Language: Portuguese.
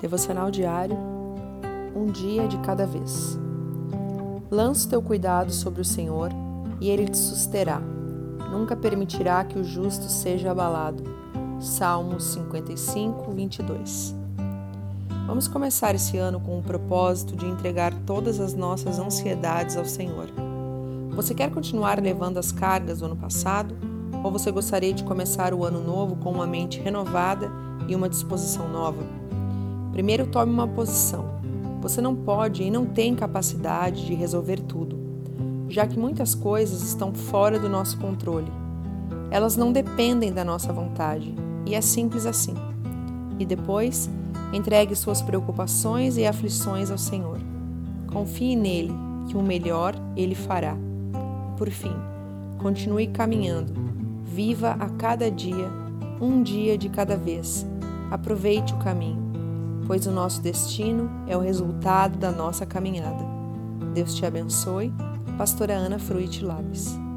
Devocional diário, um dia de cada vez. Lança teu cuidado sobre o Senhor e ele te susterá. Nunca permitirá que o justo seja abalado. Salmos 55, 22. Vamos começar esse ano com o propósito de entregar todas as nossas ansiedades ao Senhor. Você quer continuar levando as cargas do ano passado? Ou você gostaria de começar o ano novo com uma mente renovada e uma disposição nova? Primeiro, tome uma posição. Você não pode e não tem capacidade de resolver tudo, já que muitas coisas estão fora do nosso controle. Elas não dependem da nossa vontade, e é simples assim. E depois, entregue suas preocupações e aflições ao Senhor. Confie nele, que o melhor ele fará. Por fim, continue caminhando. Viva a cada dia, um dia de cada vez. Aproveite o caminho pois o nosso destino é o resultado da nossa caminhada. Deus te abençoe. Pastora Ana Fruit Labes.